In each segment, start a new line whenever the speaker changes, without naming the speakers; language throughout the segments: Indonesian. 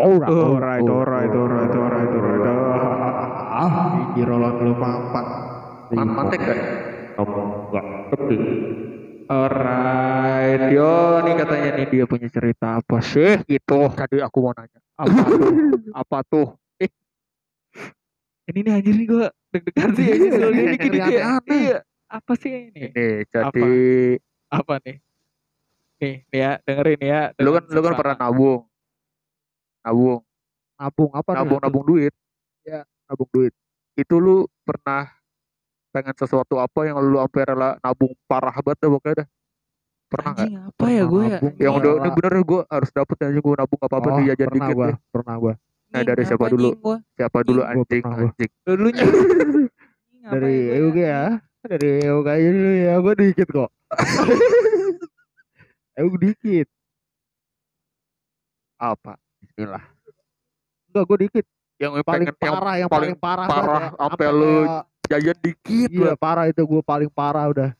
Alright,
Alright, alright, alright, alright, alright. Ah, Jirolon lu mampat.
Man mantek kan? Kamu enggak tapi
Alright, yo nih katanya nih dia punya cerita apa sih gitu.
tadi aku mau nanya.
Apa tuh? Apa tuh? Eh, ini nih anjir nih gue deg-degan sih anjir kalau gini gini kayak
Aneh-aneh.
iya. Apa sih ini?
Ini jadi
Apa nih? Nih, nih ya, dengerin ya.
lu kan lu kan pernah nabung. Nabung,
nabung apa
nabung nabung duit.
nabung duit.
Itu lu pernah pengen sesuatu apa yang lu sampai rela nabung parah banget dah pokoknya dah. Pernah nggak?
Anjing apa ya gue ya?
Yang udah ini bener gue harus dapet aja gue nabung apa apa
Oh,
nih jajan
pernah
dikit
gua, pernah gua.
Nah, dari siapa dulu? Siapa dulu anjing anjing.
Dulunya.
Dari EUG ya. Dari EUG aja dulu ya, gua dikit kok. EUG dikit.
Apa? Bismillah.
Enggak, gua dikit.
Yang
Paling
pengen yang
parah, yang
paling
paling parah.
parah Sampai lu jajan dikit
Iya
lah.
parah itu gue paling parah udah.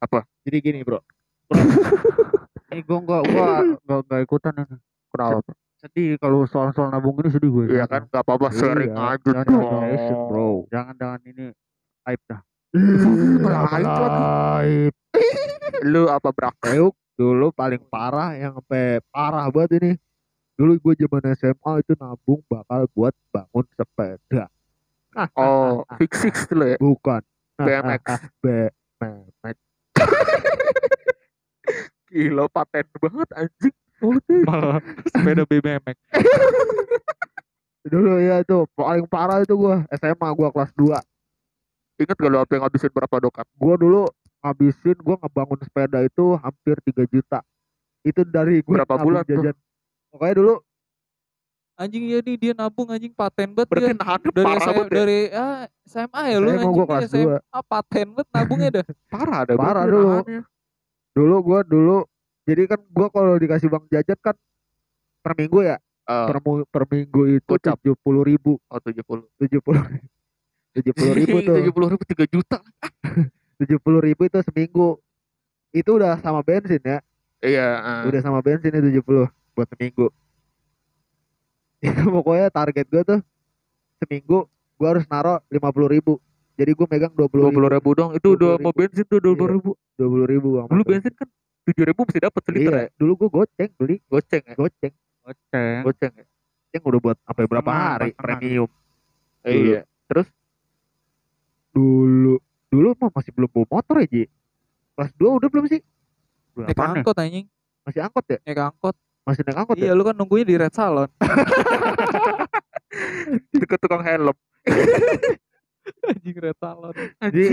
Apa?
Jadi gini bro. Bro. Ini gue nggak gua nggak nggak ikutan ini.
Kenapa?
Sedih kalau soal-soal nabung ini sedih gue.
Iya kan nggak apa-apa sharing
Iya,
aja
jangan
dong.
imagination, bro. Jangan jangan ini aib dah.
Aib. Lu apa brak?
Dulu paling parah yang sampai parah banget ini. Dulu gue zaman SMA itu nabung bakal buat bangun sepeda.
Oh, fix six dulu ya.
Bukan.
BMX.
BMX.
Gila paten banget anjing.
Malah sepeda BMX.
Dulu ya itu paling parah itu gue SMA gue kelas 2
Ingat gak lu apa yang ngabisin berapa dokat?
gue dulu ngabisin gue ngebangun sepeda itu hampir 3 juta itu dari gue
Berapa bulan tuh?
Pokoknya dulu
Anjing ya nih dia nabung anjing paten banget
Berarti
dia.
nahannya
Dari
parah
SMA,
banget ya.
dari ah, SMA ya lu anjing
gua kelas
SMA paten banget nabungnya dah.
Parah ada
Parah dulu.
nahannya.
dulu gue dulu jadi kan gue kalau dikasih uang jajan kan per minggu ya
Eh,
per, per minggu itu tujuh puluh ribu
oh 70.
tujuh puluh tujuh puluh ribu tuh
70 ribu 3 juta.
tujuh puluh ribu itu seminggu itu udah sama bensin ya
Iya, eh.
udah sama bensin itu 70 buat seminggu. Pokoknya target gue tuh seminggu gue harus naro 50 ribu. Jadi gue megang 20
dua
ribu.
puluh ribu dong. Itu udah
20.000.
mau bensin tuh dua puluh ribu.
20 ribu bang
dulu bensin kan tujuh ribu mesti dapat seliter
iya
ya?
dulu gue goceng beli.
Goceng ya?
Goceng.
Goceng.
goceng ya?
Yang udah buat sampai berapa hari?
pasangan.
premium.
Eh, iya. Terus?
Dulu dulu mah masih belum bawa motor ya Ji? Kelas 2 udah belum sih?
Naik
ya?
angkot anjing.
masih angkot ya?
Naik angkot.
Masih naik angkot
Iya
ya
lu kan nunggunya di Red Salon.
deket tukang helm
anjing Red Salon.
jadi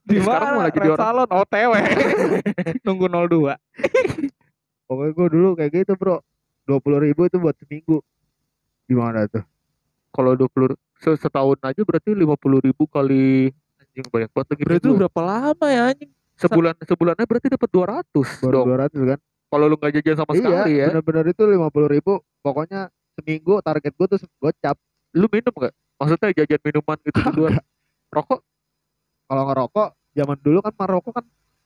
Di
Sekarang
mana
malah jadi
Red
orang-
Salon OTW. Nunggu 02.
pokoknya gue dulu kayak gitu bro 20 ribu itu buat seminggu gimana tuh
kalau dua puluh setahun aja berarti lima puluh ribu kali anjing banyak banget lagi
Berarti berapa lama ya anjing?
sebulan sebulannya berarti dapat dua ratus
baru
dong
200 kan
kalau lu nggak jajan sama
iya.
sekali ya.
Bener-bener itu 50 ribu pokoknya seminggu target gue tuh gocap
lu minum nggak? Maksudnya jajan minuman gitu di luar rokok?
Kalau ngerokok zaman dulu kan merokok kan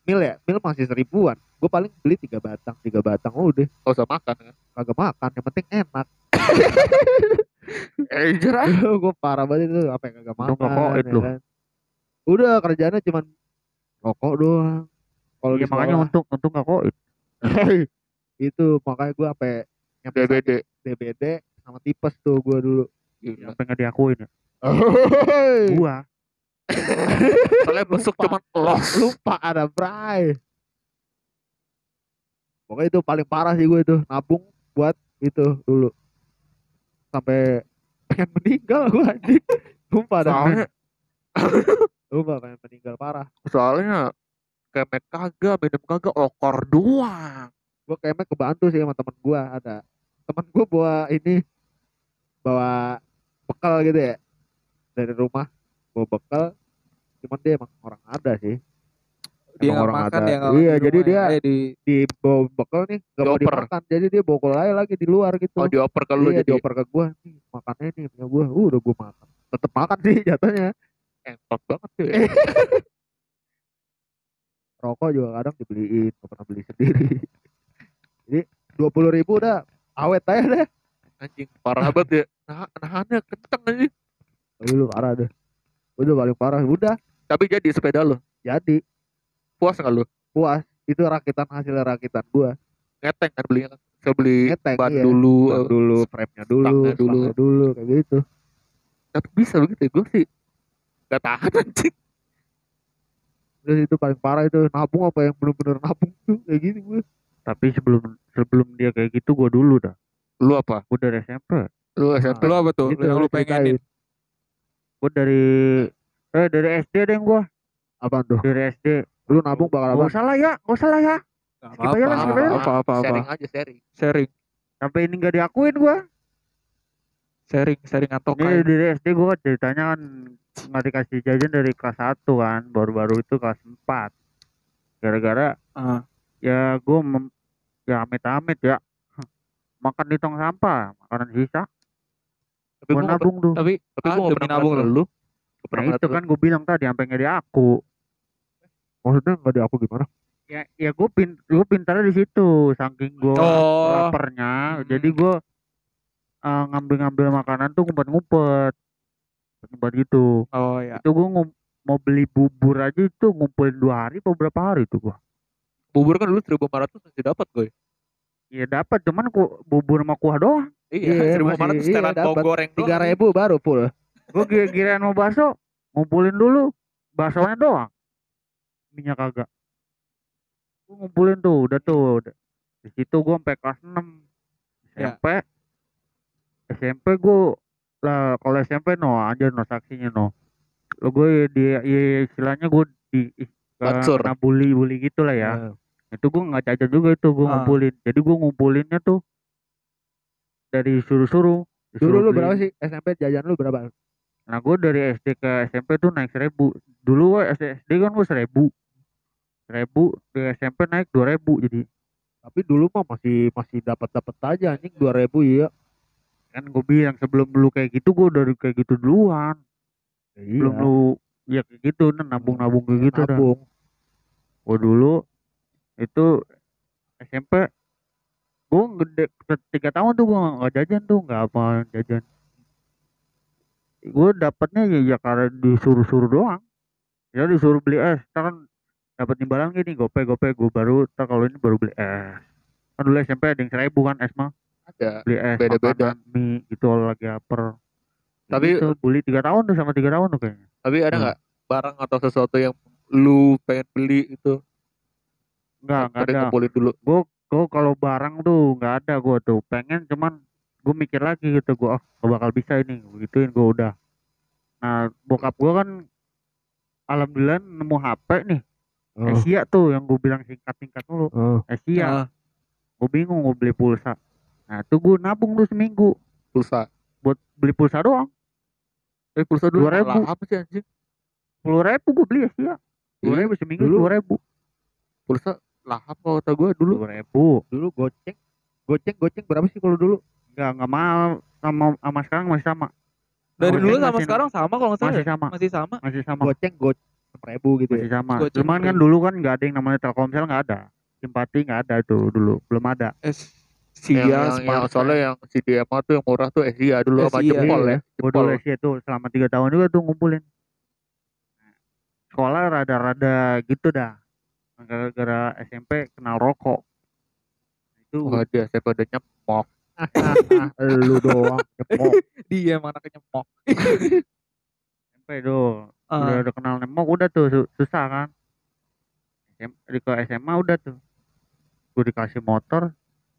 mil ya? Mil masih seribuan. Gue paling beli tiga batang tiga batang udah.
Nggak usah makan kan
kagak makan yang penting enak.
Eh jerah.
Gue parah banget itu apa yang kagak makan ya kan. udah kerjanya cuman rokok doang. Kalau di sekolah.
untung untung nggak kok
itu makanya gue sampai yang
DBD
DBD sama tipes tuh gue dulu.
Gila.
pengen diakuin ya.
gua.
Soalnya besok cuman los.
Lupa ada Bray. Pokoknya itu paling parah sih gue itu nabung buat itu dulu. Sampai pengen meninggal gue anjing. Lupa dah
soalnya
lupa pengen meninggal parah.
Soalnya kemet kagak minum kagak okor doang.
Gue kayaknya kebantu sih sama temen gue ada temen gue bawa ini bawa bekal gitu ya dari rumah bawa bekal cuman dia emang orang ada sih.
Dia
Emang orang
makan
ada.
dia
Iya,
di
jadi
rumah ya.
dia-
Eh, di
di bawa bekal nih gak mau dimakan jadi dia bawa aja lagi di luar gitu.
Oh dioper ke lu
iya,
jadi?
dioper ke gua nih makannya nih punya gua. Uh, udah gua makan. Tetep makan sih jatuhnya.
Entot banget ya.
rokok juga kadang dibeliin gak pernah beli sendiri. Jadi dua puluh ribu udah awet aja deh.
Anjing parah banget ya. Nah nahannya kenceng anjing.
Tapi lu parah deh. Udah paling parah. Udah.
Tapi jadi sepeda lo
jadi.
Puas nggak lu?
Puas. Itu rakitan hasil rakitan gua.
Ngeteng kan belinya kan? Saya beli
Ngeteng,
ban
iya.
dulu
Ban
eh,
dulu frame-nya dulu
dulu.
dulu kayak gitu.
Tapi bisa begitu ya gue sih. Gak tahan anjing
terus itu paling parah itu nabung apa yang bener-bener nabung tuh kayak gitu gue
Tapi sebelum sebelum dia kayak gitu gue dulu dah.
lu apa
Gue dari SMP.
lu SMP
Lu apa tuh?
Itu
yang lu pengenin?
Gue dari eh dari SD deh gue.
apaan tuh
Dari SD.
lu nabung bakal
Gak
apa
usah lah ya, gak usah lah ya.
Gak
Skip aja lah, skip aja lah.
Apa apa apa.
sharing aja sharing
Sharing,
Sampai ini gak diakuin gue.
Sharing, sharing atau
Ini
kain.
dari SD gue ceritanya kan nggak dikasih jajan dari kelas 1 kan. Baru-baru itu kelas 4. Gara-gara
Ah.
ya gue ya amit-amit ya. Makan di tong sampah, makanan sisa.
tapi
Gue nabung tuh.
Tapi
tapi
ah,
gue
demi
pernah
nabung lu.
Nah itu kan gue bilang tadi sampai nggak di aku.
maksudnya nggak di aku gimana
Ya ya gue pin gue pintarnya di situ saking gue
Oh.
laparnya.
Hmm.
Jadi gue eh, ngambil-ngambil makanan tuh ngumpet-ngumpet. Ngumpet gitu.
Oh ya.
Itu gue mau beli bubur aja itu ngumpulin dua hari atau berapa hari tuh gue.
bubur kan dulu 1500 masih dapat gue
Iya dapat cuman ku, bubur sama kuah doang.
iya
Iya,
1500
masih-
setelan
iya,
bawang
dapat.
goreng doang.
tiga ribu baru full
Gue kira mau bakso ngumpulin dulu baksonya doang. Minyak kagak. Gue ngumpulin tuh udah tuh. udah. Di situ gue sampai kelas 6
Ya.
SMP. Gue lah kalau SMP no aja no saksinya no. Lo gue di ya, istilahnya gue di
Bansur.
kena bully bully gitu lah ya. itu gue nggak jajan juga itu gue
Ah.
ngumpulin jadi gue ngumpulinnya tuh dari suruh-suruh
dulu lu berapa sih SMP jajan lu berapa
nah gue dari SD ke SMP tuh naik seribu dulu gue SD kan gue seribu seribu di SMP naik dua ribu jadi
tapi dulu mah masih masih dapat dapat aja anjing dua ribu iya
kan gue bilang sebelum lu kayak gitu gue udah kayak gitu duluan. Sebelum
iya.
lu ya kayak gitu nah, nabung nabung kayak gitu dah.
Nabung.
Gue dulu itu SMP gue gede tiga tahun tuh gue nggak jajan tuh nggak apa jajan. Gue dapatnya ya, ya karena disuruh-suruh doang. Ya disuruh beli es kan dapat imbalan gini gope gope gue baru ntar kalau ini baru beli es. Kan dulu SMP ada yang seribu kan es mah
ada
beli es
Beda-beda.
makanan, mie gitu kalau lagi lapar.
Tapi-
itu beli tiga tahun tuh sama tiga tahun tuh kayaknya.
Tapi ada
Hmm.
nggak barang atau sesuatu yang lu pengen beli itu
enggak enggak
Udah
ada.
ngumpulin dulu.
Gue gue kalau barang tuh nggak ada gue tuh. Pengen cuman gue mikir lagi gitu. Gue oh gak bakal bisa ini. Begituin gue udah. Nah bokap gue kan alhamdulillah nemu HP nih.
Oh,
Asia tuh yang gue bilang singkat singkat dulu
oh.
Asia.
Ah.
gue bingung gue beli pulsa nah tuh gue nabung tuh seminggu.
Pulsa.
Buat beli pulsa doang.
Eh pulsa dulu.
2000.
malah apa sih anjing?
Sepuluh ribu gue beli Asia sepuluh
Iya,
ribu seminggu
dulu.
sepuluh ribu.
Pulsa lahap kalau kata gue dulu.
Sepuluh ribu.
Dulu goceng. Goceng goceng berapa sih kalau dulu?
Nggak nggak mahal. Sama sama sekarang masih sama.
Dari
Goceng
dulu sama
masih-
sekarang sama kalau nggak salah.
masih
ya?
sama.
Masih sama.
masih sama.
Goceng goceng ribu gitu
masih
ya
sama cuman kan dulu kan nggak ada yang namanya Telkomsel nggak ada. Simpati nggak ada tuh dulu. Belum ada.
Es Sia,
yang, yang
Spark.
soalnya yang CDMA tuh yang murah tuh Asia dulu sama jempol ya? Jempol
sih itu selama tiga tahun juga tuh ngumpulin. Sekolah rada-rada gitu dah. Gara-gara SMP kenal rokok. Itu
Wah dia saya pada nyemok.
Lu doang nyepok
dia anaknya nyemok.
SMP tuh udah,
Ah.
udah kenal nemok udah tuh su- susah kan. SM, di ke SMA udah tuh. Gue dikasih motor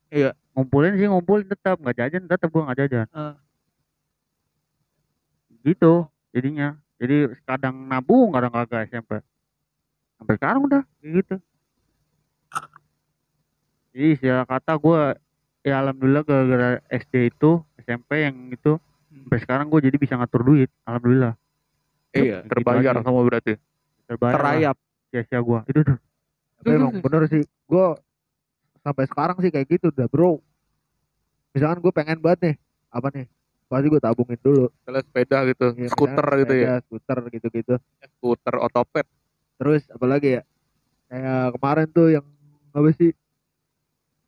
Iya.
ngumpulin sih ngumpulin tetap. Nggak jajan tetap gue nggak jajan.
Ah.
gitu jadinya. Jadi kadang nabung kadang kagak SMP sampai sekarang udah gitu. Jadi istilah kata gue ya alhamdulillah gara-gara SD itu SMP yang itu sampai sekarang gue jadi bisa ngatur duit. Alhamdulillah.
Iya
Gitu
terbayar
aja.
semua berarti.
Terbayar
Terayap.
sia-sia gue itu tuh.
Tapi emang bener sih. Gue sampai sekarang sih kayak gitu udah bro misalkan gue pengen banget nih apa nih pasti gue tabungin dulu
misalnya sepeda gitu
Iya,
skuter
misalkan
gitu ya
skuter gitu gitu
skuter otopet
terus apalagi ya kayak kemarin tuh yang apa sih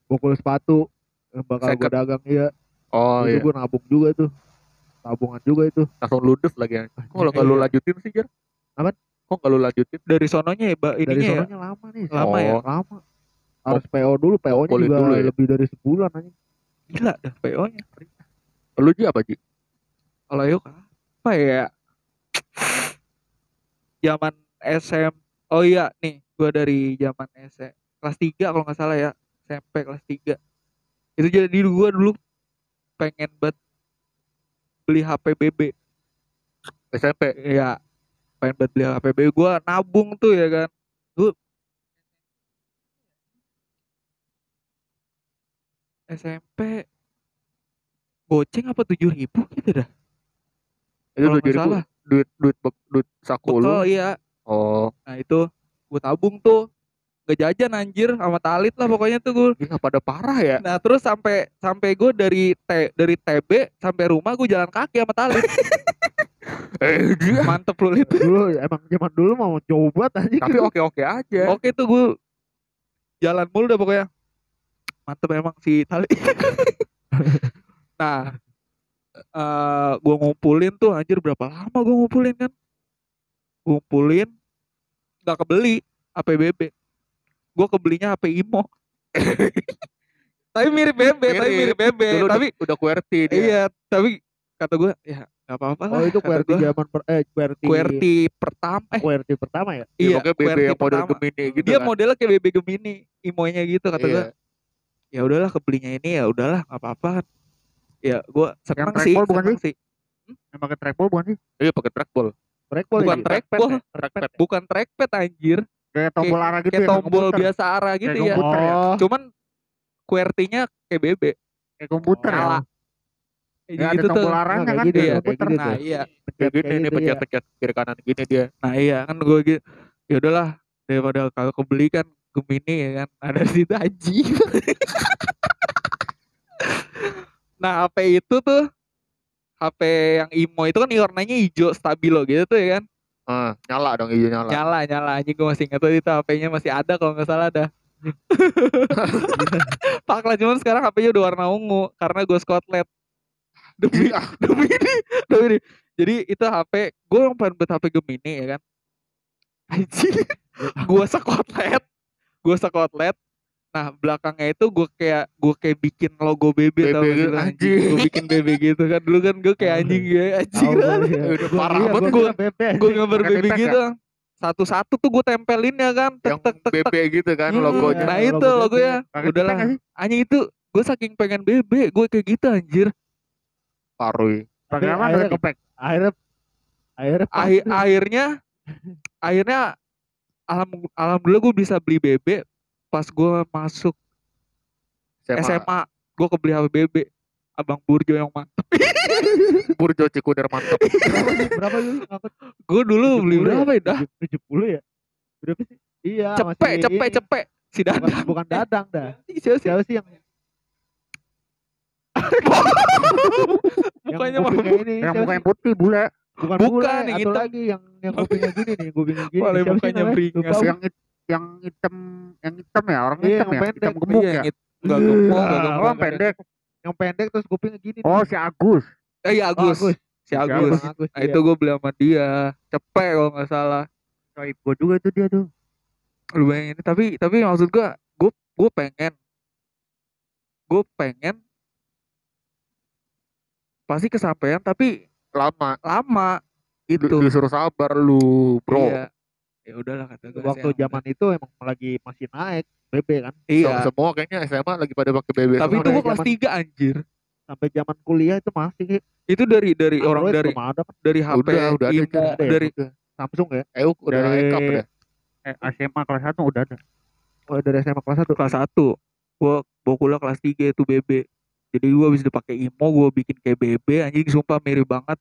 bokul sepatu yang bakal gue dagang iya
Oh
itu
iya.
gue nabung juga tuh tabungan juga itu
Langsung ludes lagi. ya. Kok lo nggak lu
Iya.
lanjutin sih, Jar?
Apaan?
Kok lu lanjutin?
Dari sononya ya, Mbak,
dari
ininya ya.
sononya lama nih
Lama ya?
Oh.
lama harus PO dulu PO nya
Kumpulin
juga
dulu ya?
lebih dari sebulan aja
Gila dah PO-nya.
Lu Ji apa, Ji?
Kalau yuk apa ya? Zaman SM. Oh iya, nih, gua dari zaman SM kelas 3 kalau nggak salah ya. SMP kelas 3. Itu jadi gua dulu pengen banget beli HP BB.
SMP.
Iya. Pengen banget beli HP BB. Gua nabung tuh ya kan. Gua SMP goceng apa tujuh ribu gitu dah
Itu tujuh
nggak
ribu.
salah.
Duit duit bek- duit saku lu.
iya
Oh,
nah itu gue tabung tuh gak jajan anjir sama talit lah pokoknya tuh gue
gila pada parah ya.
nah terus sampai sampai gue dari T, dari TB sampai rumah gue jalan kaki sama talit
Eh, dia.
mantep lu itu
dulu emang zaman dulu mau coba
Tapi oke-oke aja.
oke tuh gue jalan mulu dah pokoknya mantep emang si tali nah eh gue ngumpulin tuh anjir berapa lama gue ngumpulin kan gue ngumpulin nggak kebeli HP BB gue kebelinya HP Imo tapi mirip BB tapi
Mirip. Dulu
tapi
udah QWERTY dia.
iya tapi kata gue ya nggak apa-apa lah
oh itu QWERTY zaman per, eh QWERTY
QWERTY pertama eh
QWERTY pertama ya
Iya, BB
QWERTY
yang model
pertama.
Gemini gitu
dia
kan.
modelnya kayak BB Gemini imonya gitu kata
Iya.
gue ya udahlah kebelinya ini ya udahlah nggak apa-apa ya gue seneng
Yang
sih
trackball bukan
seneng sih
Yang pakai trackball bukan sih?
Iya, pakai trackball.
trackball
bukan
ya?
trackball
Trackpad.
bukan trackpad anjir
Kayak tombol arah gitu
kayak
ya.
tombol
komputer.
biasa arah gitu
Kayak
ya
komputer ya?
oh
cuman QWERTY-nya kayak BB
Kayak komputer ya.
Nyala.
Ya, ada
gitu tuh
tombol arahnya
Nah,
kan
gitu,
iya,
kayak
komputer.
gitu
nah iya
Pencet
gini
ya.
pencet-pencet kiri kanan gini dia.
nah iya kan gue gitu ya udahlah daripada kalau kebeli kan Gemini ya kan? Ada di situ aji nah HP itu tuh HP yang Imo itu kan warnanya hijau stabilo gitu tuh ya kan?
Ah, nyala dong hijau nyala.
nyala nyala. Anjing gue masih ingat tuh itu HP-nya masih ada kalau nggak salah ada Pak lah cuman sekarang HP-nya udah warna ungu karena gue skotlet demi demi ini demi ini. Jadi itu HP gue yang pengen buat HP Gemini ya kan? Anjing gue skotlet gue skotlet nah belakangnya itu gue kayak gue kayak bikin logo BB tau
BB
gak sih
gitu, anjing.
gue bikin BB gitu kan dulu kan gue kayak anjing ya anjing.
Udah
Gua-
parah banget
gua
gua.
kira bebek.
gue gambar BB gitu satu-satu tuh gue tempelin ya kan tek tek tek
BB gitu kan
Hmm,
logonya.
nah itu logo ya udahlah anjing itu gue saking pengen BB gue kayak gitu anjir.
Pakai apa?
Akhirnya
kepek.
akhirnya akhirnya
alham, alhamdulillah gue bisa beli BB pas gue masuk
SMA.
SMA gue kebeli HP BB abang Burjo yang mantep.
Burjo Cikunder mantap.
berapa sih berapa? Sih ngangkut
gue dulu beli
70 ya?
berapa ya? Dah.
Tujuh puluh ya? Berapa sih? Iya
cepet
masih
cepet cepet. Si
bukan,
dadang.
Bukan dadang dah.
Siapa sih?
Siapa sih yang
mukanya
yang kupingnya ini.
Yang mukanya putih bule.
bukan
Bukan,
bule,
yang
atau
hitam.
lagi yang yang kupingnya gini nih kupingnya gini sih
mukanya beringas.
Yang yang hitam yang hitam ya orang
Iya,
hitam
yang
ya.
pendek.
Hitam gemuk
Iya,
ya.
yang it- nggak gemuk nggak
Ah,
gemuk
Oh, pendek.
yang pendek terus kupingnya gini
Oh, si Agus.
eh iya Agus
Agus.
si Agus nah
iya.
itu gue beli sama dia cepet kalau nggak salah
Coy, gue juga itu dia tuh.
lu bayangin tapi tapi maksud gue gue gue pengen gue pengen pasti kesampaian tapi
Lama.
lama
Itu.
Gitu
disuruh sabar lu, bro.
iya. Ya udahlah kata gue
waktu zaman itu emang lagi masih naik BB kan.
Iya.
Sem- Semua kayaknya SMA lagi pada pakai BB.
tapi itu gue kelas 3 anjir.
Sampai zaman kuliah itu masih.
Itu dari dari orang
Android
dari
belum ada kan
dari HP
Udah, udah ada,
Imo
udah
ada ya?
dari
Samsung ya?
Eh, udah
Dari-
dah.
Eh, SMA kelas 1 udah ada.
oh, dari SMA kelas 1
kelas 1 gue bawa kuliah kelas 3 itu BB jadi gue bisa dipakai Imo gue bikin kayak BB anjing sumpah mirip banget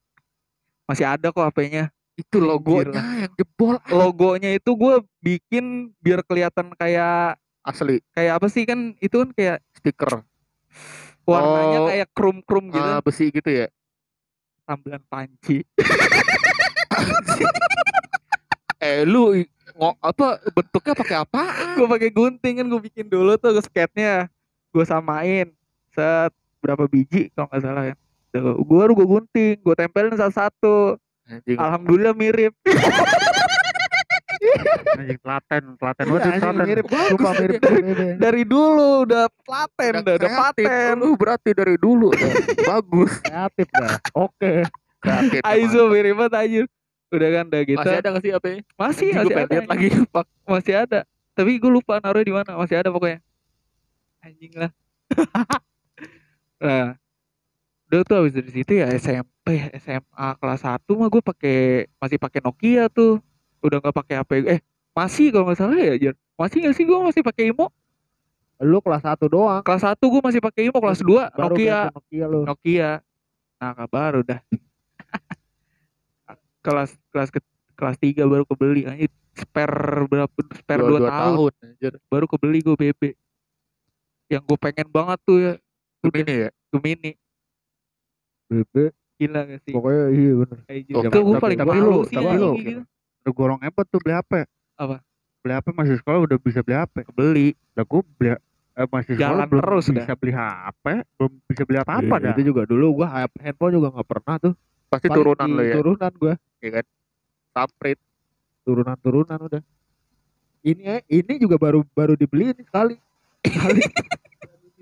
masih ada kok HP-nya
Itu logonya yang jebol.
Logonya itu gue bikin biar kelihatan kayak
asli.
kayak apa sih kan itu kan kayak
stiker.
warnanya
Oh.
kayak krum krum gitu.
Ah, besi gitu ya.
tampilan panci.
Eh lu i- ngo, apa bentuknya pakai apaan?
gue pakai gunting kan gue bikin dulu tuh sketnya. Gue samain. Set berapa biji kalau nggak salah ya Tuh, gue baru gue gunting gue tempelin satu-satu.
Anjing.
alhamdulillah mirip.
Anjing telaten telaten banget
anjing,
telaten.
mirip sumpah mirip
dari dulu udah paten udah, udah paten.
Lu berarti dari dulu dah. bagus.
Kreatif dah. Oke.
Kreatif
Aizo mirip banget aja udah kan udah gitu.
Masih ada gak sih apa ya
masih
Anjing, gua
masih
pengen
ada
lihat lagi
Pak, masih ada. Tapi gue lupa naruh di mana. Masih ada pokoknya. Anjing lah. Nah udah tuh habis dari situ ya SMP SMA kelas 1 mah gue pakai masih pakai Nokia tuh. Udah nggak pakai HP eh masih kalau nggak salah ya Jar? Masih nggak sih gue masih pakai Imo
lu kelas 1 doang.
Kelas 1 gue masih pakai Imo kelas 2
baru
Nokia.
Nokia lu.
Nokia. Nah baru dah kelas kelas ke, kelas 3 baru kebeli. Anjir spare berapa spare
dua,
2
dua
tahun.
tahun anjir.
Baru kebeli gue BB yang gue pengen banget tuh ya.
Gemini ya?
Gemini
BB
gila gak sih?
Pokoknya iya bener.
Anjir,
Oh,
itu
tapi-
gue paling
tapi lu- tapi lu-
gitu.
udah gorong hebat tuh beli HP
Apa?
beli HP masih sekolah udah bisa beli HP
beli.
Lah gue beli eh, masih sekolah
Jalan
belum
terus
bisa beli HP belum bisa beli apa apa
Iya,
dah.
itu juga. Dulu gua ha- handphone juga nggak pernah tuh.
Pasti
Paling
turunan lo ya.
turunan gua.
Ya kan? Saprit
turunan turunan udah. Ini eh, ini juga baru baru dibeliin sekali sekali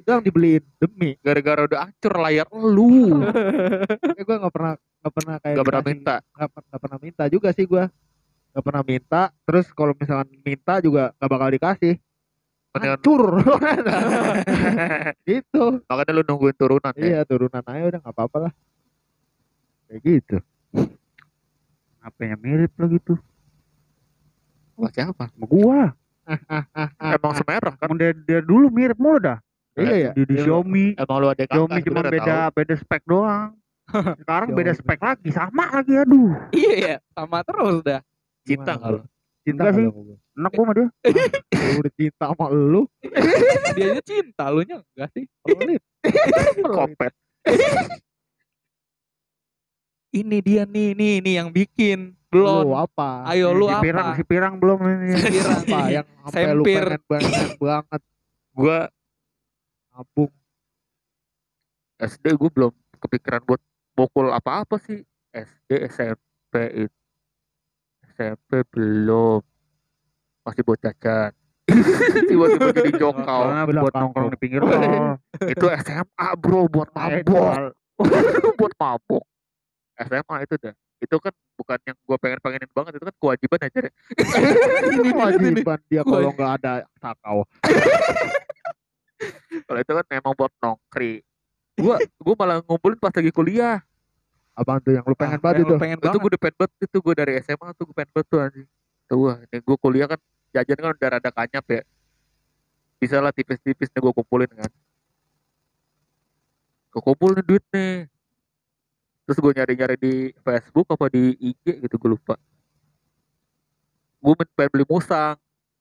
bilang dibeliin demi
gara-gara udah hancur layar lu.
Eh, gua nggak pernah nggak pernah kayak
gak pernah minta.
Nggak per- nggak pernah minta juga sih gua. Nggak pernah minta terus kalau misalkan minta juga nggak bakal dikasih.
Mendingan-
hancur gitu.
Makanya lu nungguin turunan ya?
Iya turunan aja udah nggak apa-apa lah. Kayak gitu.
HP-nya mirip lagi tuh
Wah, siapa?
Sama gua.
Emang semerah kan?
Dia, dia dulu mirip mulu dah
iya ya
di, di
Iya,
Xiaomi.
emang lu ada
Xiaomi cuma
sebenarnya
beda
tahu.
beda spek doang. Sekarang beda spek lagi sama lagi aduh.
Iya ya sama terus dah.
Cinta lu
cinta sih.
kalau
enak gua sama dia.
Udah cinta sama lu.
Dia aja cinta lu nya enggak sih?
Pelit
kopet.
Ini dia nih nih nih yang bikin. Belum.
Lu apa?
Ayo lu
si pirang
apa?
si pirang belum ini.
Pirang.
apa yang sampai lu pengen banget banget.
Gua
nabung.
SD gue belum kepikiran buat bokul apa-apa sih. SD SMP itu SMP belum. Masih buat jajan. Tiba-tiba jadi
Bilang
buat nongkrong di pinggir tol
itu SMA bro buat mabok. buat mabok. SMA itu dah. Itu kan bukan yang gue pengen pengenin banget. Itu kan kewajiban aja deh
kewajiban dia kalau nggak ada sakau
kalau itu kan memang buat nongkri. Gua gua malah ngumpulin pas lagi kuliah.
Abang tuh yang lu pengen
Ah,
banget itu.
pengen
itu gue udah pengen banget itu gue dari SMA tuh gue pengen banget tuh anjing. Tuh wah ini gue kuliah kan jajan kan udah rada kanyap ya. Bisa lah tipis-tipis nih gue kumpulin kan. Gue kumpul nih duit nih. Terus gue nyari-nyari di Facebook apa di IG gitu gue lupa. Gue pengen beli musang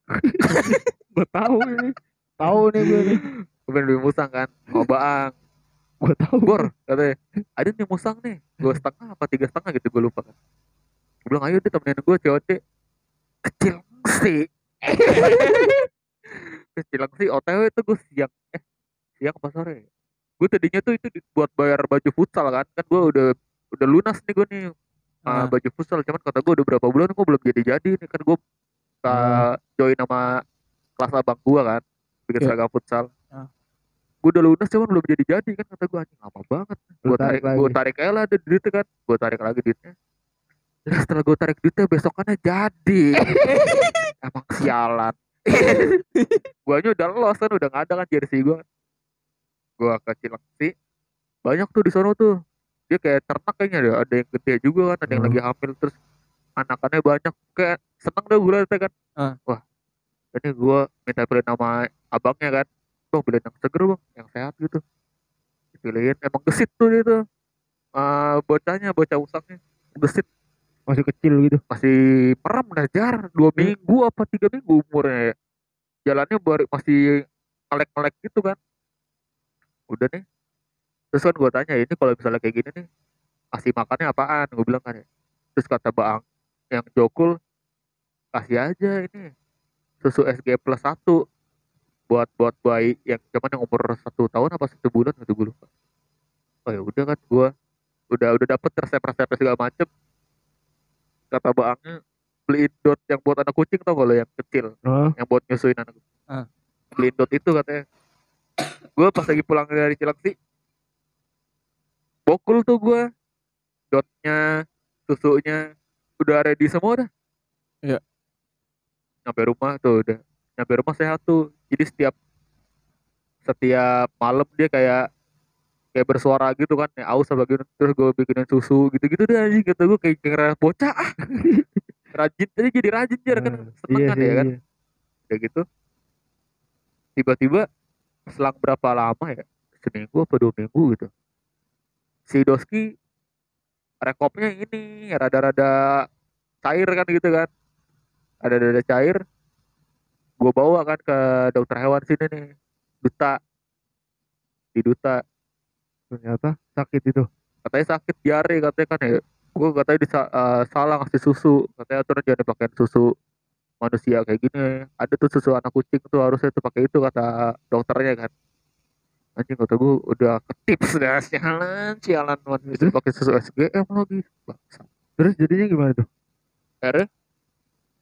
gue tahu ini. Tahu nih gue nih
gue pengen beli musang kan mau baang
gue tahu
Bor, katanya, ada nih musang nih, dua setengah apa tiga setengah gitu gue lupa kan. Gue bilang ayo deh temenin gue COD. Kecil sih. Kecil sih OTW itu gue siang, eh siang apa sore? Gue tadinya tuh itu buat bayar baju futsal kan, kan gue udah udah lunas nih gue nih uh,
Ah.
baju futsal, cuman kata gue udah berapa bulan gue belum jadi-jadi nih kan gue uh, join sama kelas abang gue kan, bikin
Oke.
seragam futsal. Gue udah lunas cuman belum jadi-jadi kan kata gue anjing lama banget. Gue
tarik
gue tarik aja lah ada duitnya kan, gue tarik lagi duitnya. Terus setelah gue tarik duitnya besokannya jadi. Emang sialan. Guanya udah los kan udah nggak ada kan jersey gue. Gue ke Cilengsi. Banyak tuh di sono tuh. Dia kayak ternak kayaknya deh. Ada yang gede juga kan, ada yang
Hmm.
lagi hamil terus anakannya banyak. Kayak seneng deh gue kan.
Ah.
Wah, ini gue minta beliin sama abangnya kan. Bang beliin yang seger bang, yang sehat gitu. Dipilihin, emang gesit tuh dia tuh. Eh, bocahnya, bocah usangnya. Gesit.
Masih kecil gitu.
Masih merem jar. Dua minggu apa tiga minggu umurnya ya. jalannya baru masih ngelek-ngelek gitu kan. Udah nih. Terus kan gue tanya ini kalau misalnya kayak gini nih kasih makannya apaan? Gue bilang kan ya. Terus kata Baang yang jokul kasih aja ini susu SG plus satu buat buat bayi yang cuman yang umur satu tahun apa satu bulan gitu gue lupa. Oh ya udah kan gua udah udah dapet resep-resep segala macem. Kata baangnya beliin dot yang buat anak kucing tau gak lo yang kecil?
Hah?
yang buat nyusuin anak
Ah.
beliin dot itu katanya. Gue pas lagi pulang dari Cilengsi bokul tuh gue dotnya susunya udah ready semua dah.
Iya.
nyampe rumah tuh udah nyampe rumah sehat tuh. Jadi setiap setiap malam dia kayak kayak bersuara gitu kan ya aus apa gitu terus gue bikinin susu gitu-gitu deh anjing. Kata gue kayak kayak bocah. Ah. rajin jadi jadi rajin jar kan
Nah,
seneng
iya
kan
sih,
ya kan?
iya.
kayak gitu tiba-tiba selang berapa lama ya? Seminggu apa dua minggu gitu. Si Doski rekopnya ini rada-rada cair kan gitu kan. Ada rada cair gue bawa kan ke dokter hewan sini nih. Duta. Di duta.
Ternyata sakit itu?
Katanya sakit diare katanya kan ya. Gue katanya disa, eh, salah ngasih susu. Katanya aturan jangan dipakai susu manusia kayak gini. Ada tuh susu anak kucing tuh harusnya tuh pakai itu kata dokternya kan. Anjing kata gue udah ketips dah sialan sialan manusia pakai susu SGM lagi.
Terus jadinya gimana tuh?
Akhirnya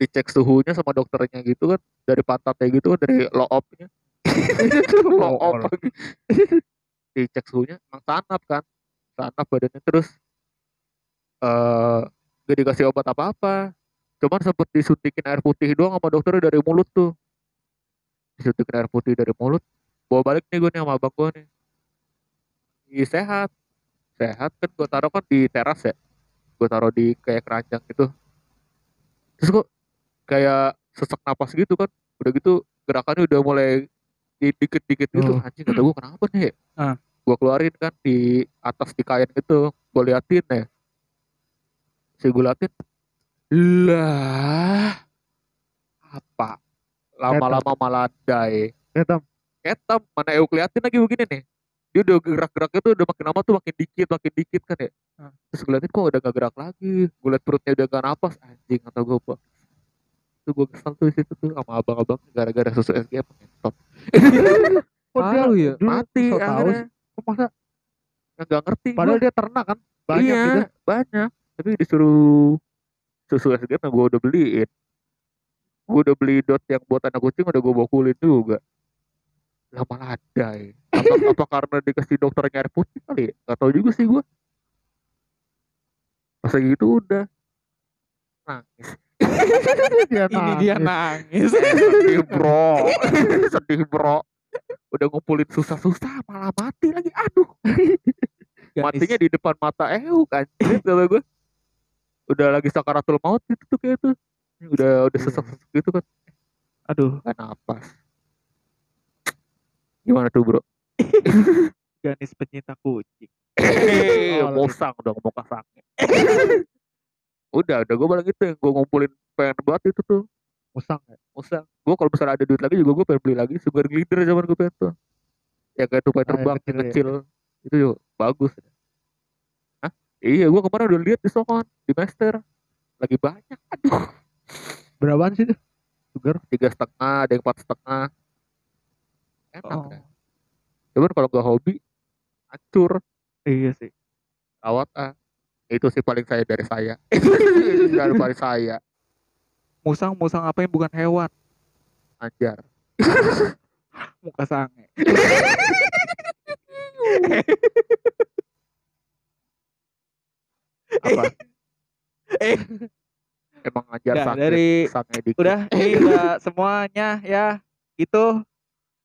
dicek suhunya sama dokternya gitu kan dari pantatnya gitu kan dari low up lagi. Dicek suhunya emang sanap kan sanap badannya terus eh gak dikasih obat apa-apa. Cuman sempet disuntikin air putih doang sama dokternya dari mulut tuh. Disuntikin air putih dari mulut bawa balik nih gue nih sama abang gue nih. Ih, sehat. Sehat kan gue taruh kan di teras ya. Gue taruh di kayak keranjang gitu. Terus kok kayak sesak napas gitu kan. Udah gitu gerakannya udah mulai di dikit-dikit gitu.
Oh.
anjing kata gue kenapa nih?
Ah.
gue keluarin kan di atas di kain gitu. Gue liatin ya. Si gue liatin lah apa? Lama-lama malah die
ketam.
Ketam. Mana eu keliatin lagi begini nih. Dia udah gerak-geraknya tuh udah makin lama tuh makin dikit makin dikit kan ya.
Hmm.
terus gue liatin kok udah gak gerak lagi. Gue liat perutnya udah gak napas. Anjing atau gue tuh gue kesel tuh di situ tuh sama abang-abang gara-gara susu SGM ngentot
Parah ya.
mati
so
akhirnya.
masa
yang gak ngerti
padahal
gua.
dia ternak kan? Banyak
iya,
gitu.
banyak. Tapi disuruh susu SGM yang gue udah beliin. Gue udah beli dot yang buat anak kucing udah gue bokulin juga. Lah malah ada ya. apa, apa karena dikasih dokternya air putih kali ya? gak tau juga sih gue pas lagi gitu udah. Nangis
dia
Ini dia
nangis.
sedih bro. Sedih bro. Udah ngumpulin susah-susah malah mati lagi. Aduh. Matinya di depan mata eu kan kata gue udah lagi sakaratul maut gitu tuh kayak tuh. Udah udah
Iya.
sesak gitu kan.
Aduh,
gak napas. Gimana tuh bro?
Ganis pencinta kucing.
Oh,
musang dong mau kasangnya udah udah gue bilang gitu yang gue ngumpulin pengen banget itu tuh.
Musang ya.
Musang. Gue kalau misalnya ada duit lagi juga gue pengen beli lagi sugar glider zaman gue pengen tuh. Ya kayak tupai
Ah,
terbang
kecil
yang
ya.
kecil itu juga bagus. Hah? iya gue kemarin udah lihat di Songon di Master. Lagi banyak aduh.
Berapaan sih tuh sugar?
Tiga setengah ada yang empat setengah. Enak
Oh.
dah. cuman kalau nggak hobi hancur.
Iya sih.
rawat ah itu sih paling saya dari saya dari paling saya
Musang musang apa yang bukan hewan?
anjar
Muka sange.
apa
Eh.
emang anjar
Udah,
sakit
dari-
sange dikit.
Udah, ini udah semuanya ya. Gitu.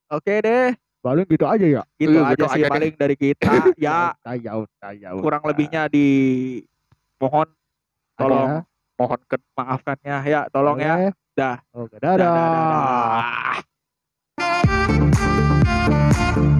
Oke deh.
Paling gitu aja ya
Gitu
Iya,
aja
gitu
sih
aja deh.
paling dari kita. ya,
tayaun tayaun
kurang lebihnya di mohon tolong
mohonkan
maafkannya ya, tolong ya. Dah.
oke
Dah,
dadah
dah, dah, dah.